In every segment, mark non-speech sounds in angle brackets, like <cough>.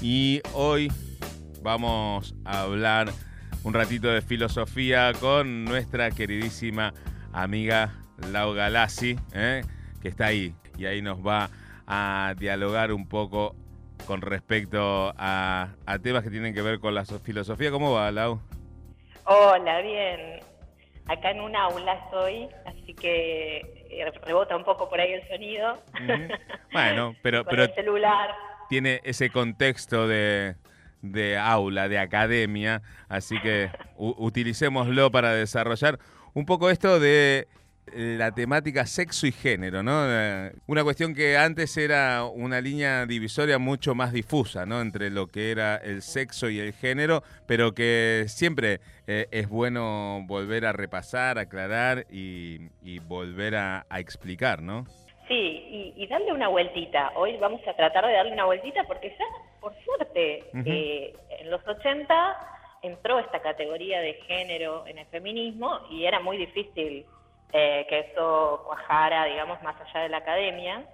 y hoy vamos a hablar un ratito de filosofía con nuestra queridísima amiga Lau Galassi, ¿eh? que está ahí y ahí nos va a dialogar un poco con respecto a, a temas que tienen que ver con la filosofía. ¿Cómo va, Lau? Hola, bien. Acá en un aula estoy, así que eh, rebota un poco por ahí el sonido. Bueno, <laughs> pero, Con pero el celular. Tiene ese contexto de, aula, de academia, así que utilicémoslo para desarrollar un poco esto de eh, la temática sexo y género, ¿no? Eh, Una cuestión que antes era una línea divisoria mucho más difusa, ¿no? Entre lo que era el sexo y el género, pero que siempre eh, es bueno volver a repasar, aclarar y, y volver a, a explicar, ¿no? Sí, y, y darle una vueltita. Hoy vamos a tratar de darle una vueltita porque ya, por suerte, eh, en los 80 entró esta categoría de género en el feminismo y era muy difícil eh, que eso cuajara, digamos, más allá de la academia.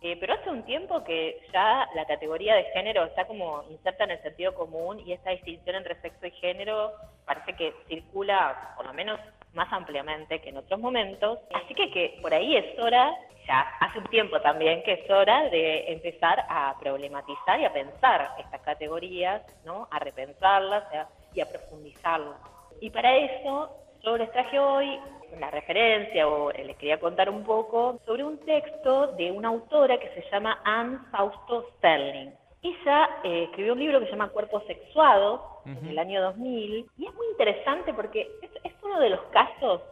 Eh, pero hace un tiempo que ya la categoría de género está como inserta en el sentido común y esta distinción entre sexo y género parece que circula, por lo menos más ampliamente que en otros momentos. Así que, que por ahí es hora, ya hace un tiempo también que es hora de empezar a problematizar y a pensar estas categorías, ¿no? a repensarlas y a- y a profundizarlas. Y para eso yo les traje hoy una referencia o les quería contar un poco sobre un texto de una autora que se llama Anne Fausto Sterling. Ella eh, escribió un libro que se llama Cuerpo Sexuado en Ujú. el año 2000 y es muy interesante porque es, es uno de los casos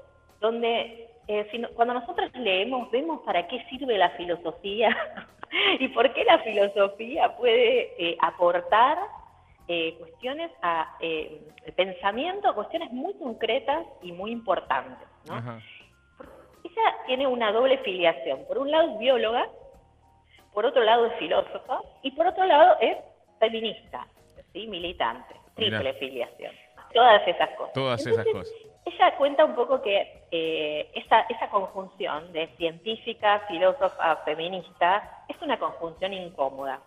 donde eh, si no- cuando nosotros leemos vemos para qué sirve la filosofía <laughs> y por qué la filosofía puede eh, aportar eh, cuestiones a eh, el pensamiento, a cuestiones muy concretas y muy importantes. ¿no? Ajá. Ella tiene una doble filiación. Por un lado es bióloga, por otro lado es filósofa y por otro lado es feminista, ¿sí? militante, triple Mirá. filiación. Todas esas cosas. Todas esas cosas. Ella cuenta un poco que eh, esa, esa conjunción de científica, filósofa, feminista es una conjunción incómoda.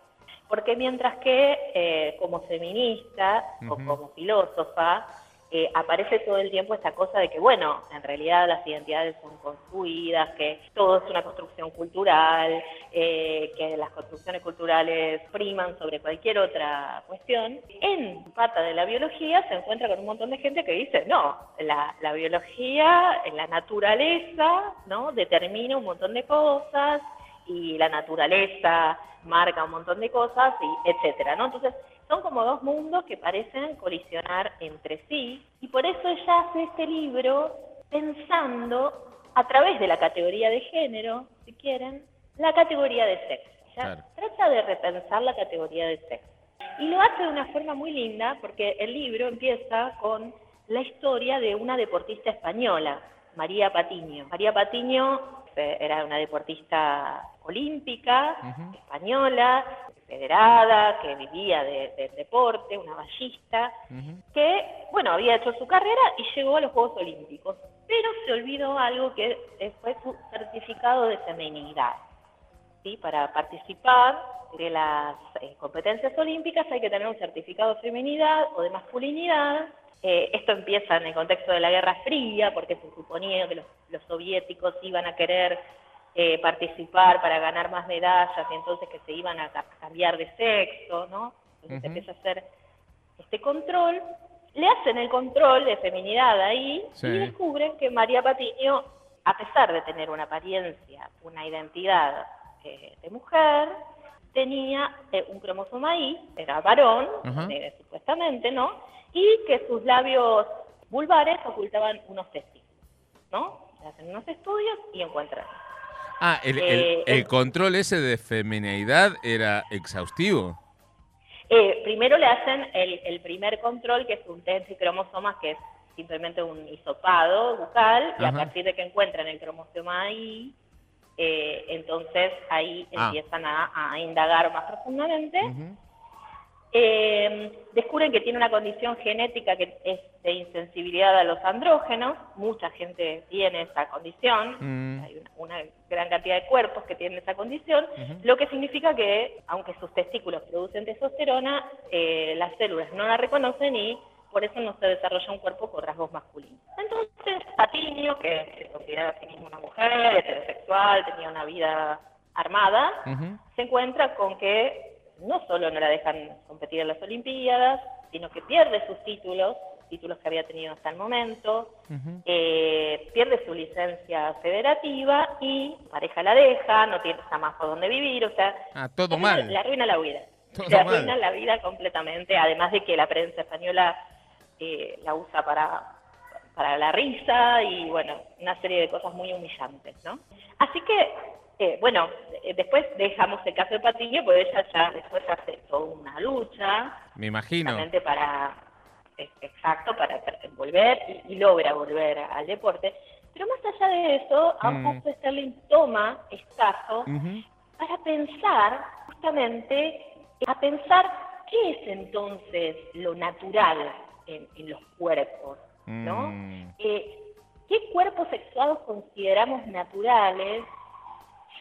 Porque mientras que eh, como feminista o como filósofa eh, aparece todo el tiempo esta cosa de que, bueno, en realidad las identidades son construidas, que todo es una construcción cultural, eh, que las construcciones culturales priman sobre cualquier otra cuestión. En pata de la biología se encuentra con un montón de gente que dice, no, la, la biología, la naturaleza, ¿no? Determina un montón de cosas y la naturaleza marca un montón de cosas y etcétera, ¿no? Entonces, son como dos mundos que parecen colisionar entre sí y por eso ella hace este libro pensando a través de la categoría de género, si quieren, la categoría de sexo. Ella Claro. trata de repensar la categoría de sexo. Y lo hace de una forma muy linda porque el libro empieza con la historia de una deportista española, María Patiño. María Patiño era una deportista olímpica, española, federada, que vivía de- del deporte, una ballista, que, bueno, había hecho su carrera y llegó a los Juegos Olímpicos. Pero se olvidó algo que fue su certificado de feminidad. ¿Sí? Para participar de las eh, competencias olímpicas hay que tener un certificado de feminidad o de masculinidad. Eh, esto empieza en el contexto de la Guerra Fría, porque se suponía que los, los soviéticos iban a querer eh, participar para ganar más medallas y entonces que se iban a ca- cambiar de sexo, ¿no? Entonces Ujú. empieza a hacer este control. Le hacen el control de feminidad ahí Sí. y descubren que María Patiño, a pesar de tener una apariencia, una identidad eh, de mujer, tenía eh, un cromosoma Y, era varón, eh, supuestamente, ¿no? Y que sus labios vulvares ocultaban unos testículos, ¿no? Hacen unos estudios y encuentran. Ah, el, el- Eh, el control ese de femineidad era exhaustivo. Eh, primero le hacen el, el primer control, que es un test de cromosomas, que es simplemente un hisopado bucal, y a partir de que encuentran el cromosoma Y, eh, entonces ahí Ah. empiezan a, a indagar más profundamente. Ujú. Eh, descubren que tiene una condición genética que es de insensibilidad a los andrógenos. Mucha gente tiene esa condición. Mm. Hay una, una gran cantidad de cuerpos que tienen esa condición, lo que significa que, aunque sus testículos producen testosterona, eh, las células no la reconocen y por eso no se desarrolla un cuerpo con rasgos masculinos. Entonces, Patiño, que se considera a sí mismo una mujer heterosexual, tenía una vida armada, se encuentra con que no solo no la dejan competir en las Olimpiadas, sino que pierde sus títulos, títulos que había tenido hasta el momento, eh, pierde su licencia federativa y pareja la deja, no tiene más por dónde vivir, o sea, Ah, todo le arruina- mal. Le arruina la vida. Todo le arruina mal. la vida completamente, además de que la prensa española eh, la usa para, para la risa y, bueno, una serie de cosas muy humillantes, ¿no? Así que, eh, bueno, eh, después dejamos el caso de Patiño, porque ella ya después hace toda una lucha, Me imagino. justamente para, exacto, para volver y, y logra volver al deporte. Pero más allá de eso, Mm. Augustus Sterling toma escaso Ujú. para pensar, justamente, a pensar qué es entonces lo natural en, en los cuerpos, ¿no? Mm. Eh, ¿Qué cuerpos sexuados consideramos naturales?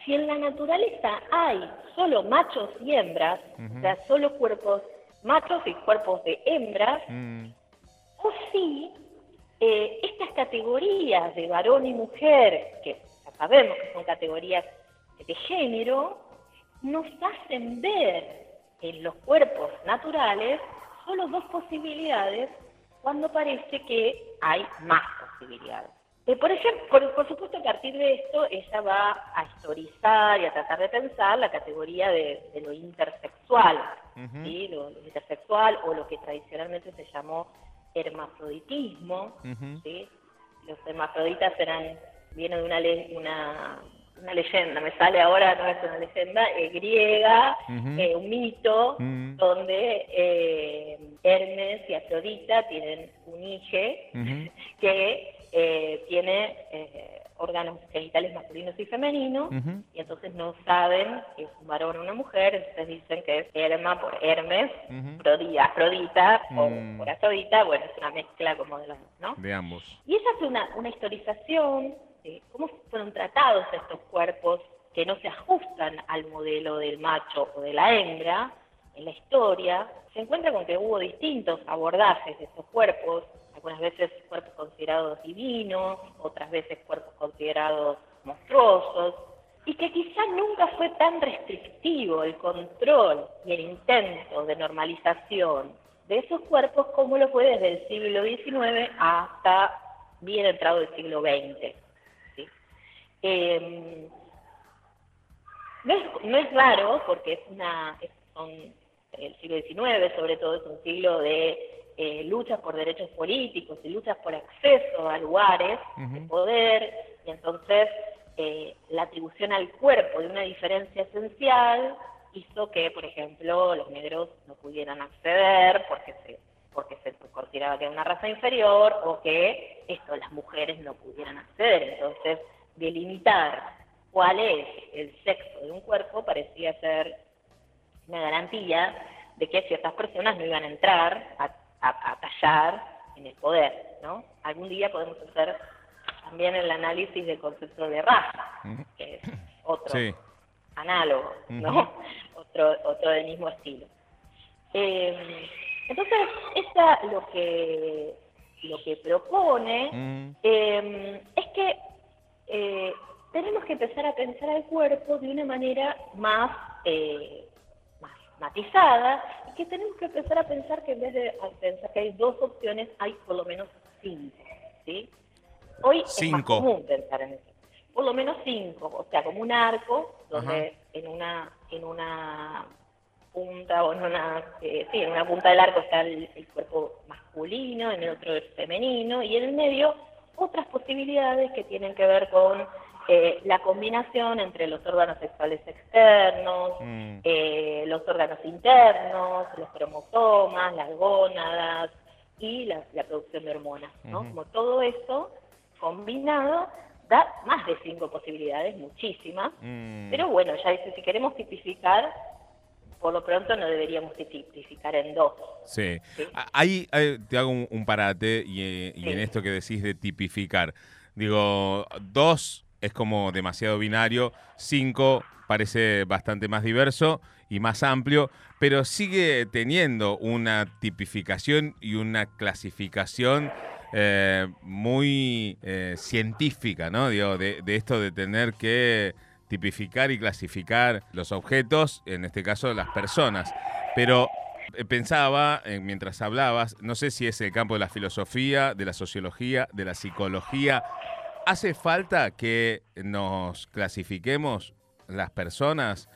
Si en la naturaleza hay solo machos y hembras, o sea, solo cuerpos machos y cuerpos de hembras, Mm. o si eh, estas categorías de varón y mujer, que ya sabemos que son categorías de género, nos hacen ver en los cuerpos naturales solo dos posibilidades cuando parece que hay más posibilidades. Eh, por ejemplo, por, por supuesto, a partir de esto, ella va a historizar y a tratar de pensar la categoría de, de lo intersexual. ¿sí? lo, lo intersexual o lo que tradicionalmente se llamó hermafroditismo. ¿sí? Los hermafroditas eran, viene de una, una, una leyenda, me sale ahora, no es una leyenda, eh, griega, eh, un mito, Mm. donde eh, Hermes y Afrodita tienen un hije Ujú. <laughs> que eh, tiene eh, órganos genitales masculinos y femeninos, y entonces no saben si es un varón o una mujer, entonces dicen que es Herma por Hermes, Afrodita o Mm. por Afrodita, bueno, es una mezcla como de los ¿no? De ambos. Y ella hace una, una historización de cómo fueron tratados estos cuerpos que no se ajustan al modelo del macho o de la hembra en la historia. Se encuentra con que hubo distintos abordajes de estos cuerpos, algunas veces cuerpos considerados divinos, otras veces cuerpos considerados monstruosos, y que quizá nunca fue tan restrictivo el control y el intento de normalización de esos cuerpos como lo fue desde el siglo XIX hasta bien entrado el siglo XX. Eh, no, es, no raro porque es una, el siglo XIX sobre todo es un siglo de eh, luchas por derechos políticos y luchas por acceso a lugares de poder y entonces eh, la atribución al cuerpo de una diferencia esencial hizo que, por ejemplo, los negros no pudieran acceder porque se porque se consideraba que era una raza inferior o que esto las mujeres no pudieran acceder. Entonces, delimitar cuál es el sexo de un cuerpo parecía ser una garantía de que ciertas personas no iban a entrar a, a, a tallar en el poder, ¿no? Algún día podemos hacer también el análisis del concepto de raza, que es otro Sí. análogo, ¿no? otro, otro del mismo estilo. Eh, entonces, esta lo que lo que propone Mm. eh, es que eh, tenemos que empezar a pensar al cuerpo de una manera más, eh, más matizada que tenemos que empezar a pensar que en vez de pensar que hay dos opciones, hay por lo menos cinco. ¿sí? Hoy es Cinco. más común pensar en eso. Por lo menos cinco, o sea, como un arco donde Ajá. en una en una punta o en una eh, sí, en una punta del arco está el, el cuerpo masculino, en el otro el femenino y en el medio otras posibilidades que tienen que ver con eh, la combinación entre los órganos sexuales externos, Mm. eh, los órganos internos, los cromosomas, las gónadas y la, la producción de hormonas, ¿no? Como todo eso combinado da más de cinco posibilidades, muchísimas, Mm. pero bueno, ya dice, si queremos tipificar, por lo pronto no deberíamos tipificar en dos. Sí. Ahí, te hago un, parate y, en esto que decís de tipificar. Digo, dos es como demasiado binario, cinco parece bastante más diverso y más amplio, pero sigue teniendo una tipificación y una clasificación eh, muy eh, científica, ¿no? Digo, de, esto de tener que tipificar y clasificar los objetos, en este caso las personas. Pero eh, pensaba, mientras hablabas, no sé si es el campo de la filosofía, de la sociología, de la psicología, ¿hace falta que nos clasifiquemos las personas?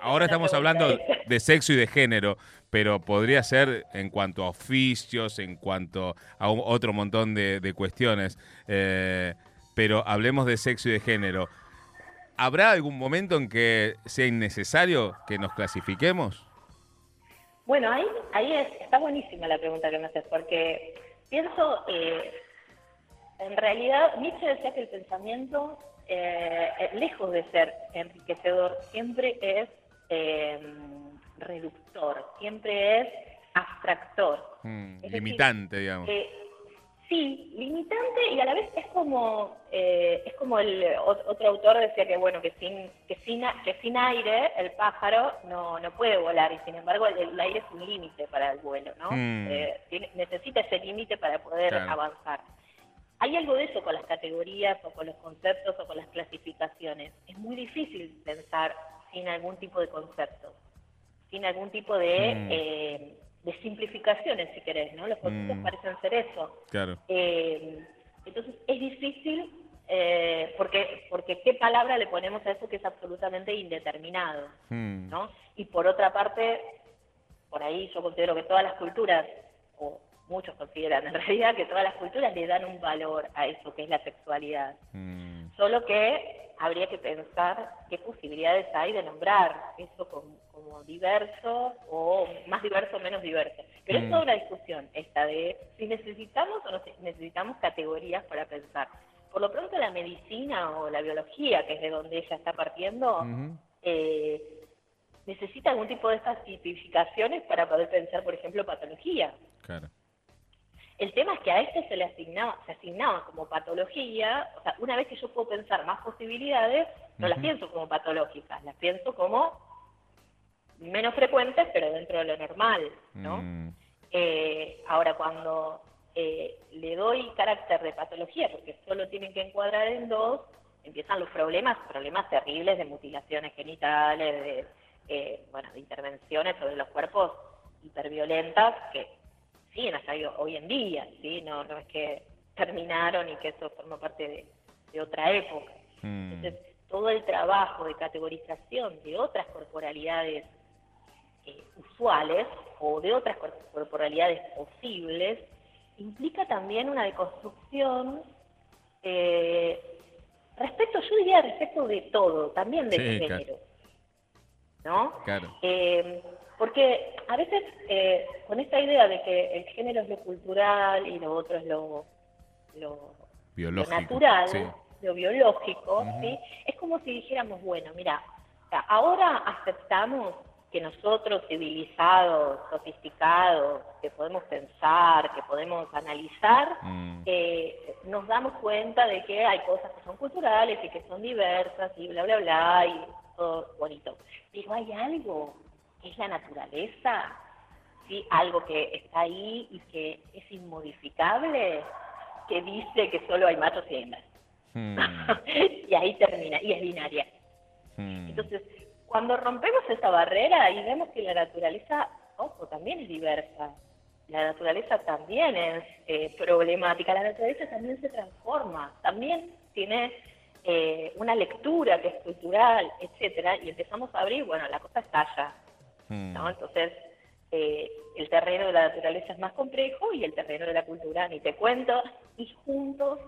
ahora estamos hablando de sexo y de género, pero podría ser en cuanto a oficios, en cuanto a otro montón de, cuestiones. Eh, pero hablemos de sexo y de género. ¿Habrá algún momento en que sea innecesario que nos clasifiquemos? Bueno, ahí, ahí está buenísima la pregunta que me haces, porque pienso, eh, en realidad, Nietzsche decía que el pensamiento, eh, lejos de ser enriquecedor, siempre es reductor, siempre es abstractor. Mm, limitante, digamos. Eh, sí, limitante y a la vez es como eh, es como el otro autor decía que bueno que sin que sin que sin aire el pájaro no, no puede volar y sin embargo el, aire es un límite para el vuelo, ¿no? Mm. Eh, necesita ese límite para poder avanzar. Hay algo de eso con las categorías o con los conceptos o con las clasificaciones. Es muy difícil pensar sin algún tipo de concepto sin algún tipo de, mm. eh, de simplificaciones, si querés, ¿no? Los conceptos mm. parecen ser eso. Claro. Eh, entonces es difícil eh, porque, porque qué palabra le ponemos a eso que es absolutamente indeterminado, mm. ¿no? Y por otra parte, por ahí yo considero que todas las culturas, o muchos consideran en <laughs> realidad que todas las culturas le dan un valor a eso que es la sexualidad. Solo que habría que pensar qué posibilidades hay de nombrar eso como, diverso o más diverso o menos diverso. Pero es mm. toda una discusión esta de si necesitamos o no necesitamos categorías para pensar. Por lo pronto la medicina o la biología, que es de donde ella está partiendo, eh, necesita algún tipo de estas tipificaciones para poder pensar, por ejemplo, patología. Claro. El tema es que a este se le asignaba, se asignaba como patología, o sea, una vez que yo puedo pensar más posibilidades, no las pienso como patológicas, las pienso como menos frecuentes, pero dentro de lo normal, ¿no? Mm. Eh, ahora, cuando eh, le doy carácter de patología, porque solo tienen que encuadrar en dos, empiezan los problemas, problemas terribles de mutilaciones genitales, de, eh, bueno, de intervenciones sobre los cuerpos hiperviolentas que siguen hasta hoy en día, ¿sí? No, es que terminaron y que eso forma parte de, otra época. Mm. Entonces, todo el trabajo de categorización de otras corporalidades eh, usuales o de otras corporalidades posibles implica también una deconstrucción eh, respecto, yo diría respecto de todo, también de género. ¿No? Claro. Eh, porque a veces eh, con esta idea de que el género es lo cultural y lo otro es lo, lo, natural, lo biológico, ¿sí? es como si dijéramos, bueno, mira, ahora aceptamos que nosotros civilizados, sofisticados, que podemos pensar, que podemos analizar, mm. eh, nos damos cuenta de que hay cosas que son culturales y que son diversas y bla, bla, bla, y todo bonito. Pero hay algo es la naturaleza, ¿sí? algo que está ahí y que es inmodificable, que dice que solo hay machos y hembras. Hmm. <laughs> y ahí termina, y es binaria. Hmm. Entonces, cuando rompemos esa barrera y vemos que la naturaleza, ojo, también es diversa, la naturaleza también es eh, problemática, la naturaleza también se transforma, también tiene eh, una lectura que es cultural, etcétera, y empezamos a abrir, bueno, la cosa estalla. Mm. Entonces, eh, el terreno de la naturaleza es más complejo y el terreno de la cultura, ni te cuento, y juntos,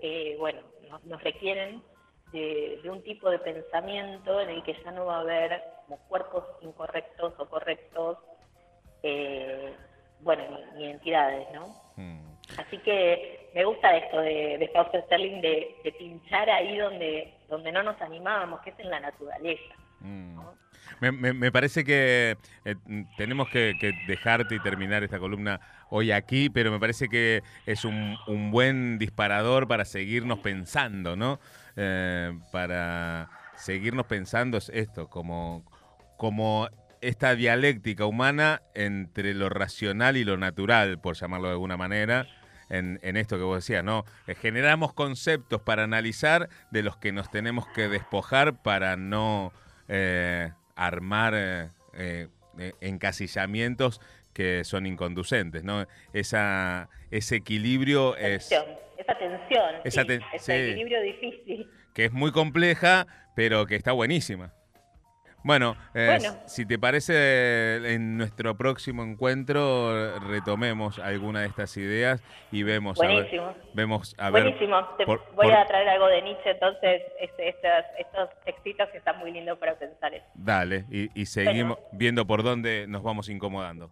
eh, bueno, nos, requieren de, un tipo de pensamiento en el que ya no va a haber como cuerpos incorrectos o correctos, eh, bueno, ni, entidades, ¿no? Mm. Así que me gusta esto de, de Fausto Sterling de, de pinchar ahí donde, donde no nos animábamos, que es en la naturaleza. Mm. Me, parece que eh, tenemos que, dejarte y terminar esta columna hoy aquí, pero me parece que es un, buen disparador para seguirnos pensando, ¿no? Eh, para seguirnos pensando esto, como, como esta dialéctica humana entre lo racional y lo natural, por llamarlo de alguna manera. En, esto que vos decías, ¿no? Eh, generamos conceptos para analizar de los que nos tenemos que despojar para no armar eh, eh, eh, encasillamientos que son inconducentes, ¿no? Esa, ese equilibrio es... Esa tensión, ese equilibrio difícil. Que es muy compleja, pero que está buenísima. Bueno, si te parece, en nuestro próximo encuentro retomemos alguna de estas ideas y vemos Buenísimo. a ver. Vemos a Buenísimo. Te voy a traer algo de Nietzsche, entonces este, estos, estos textitos que están muy lindos para pensar eso. Dale, y, seguimos viendo por dónde nos vamos incomodando.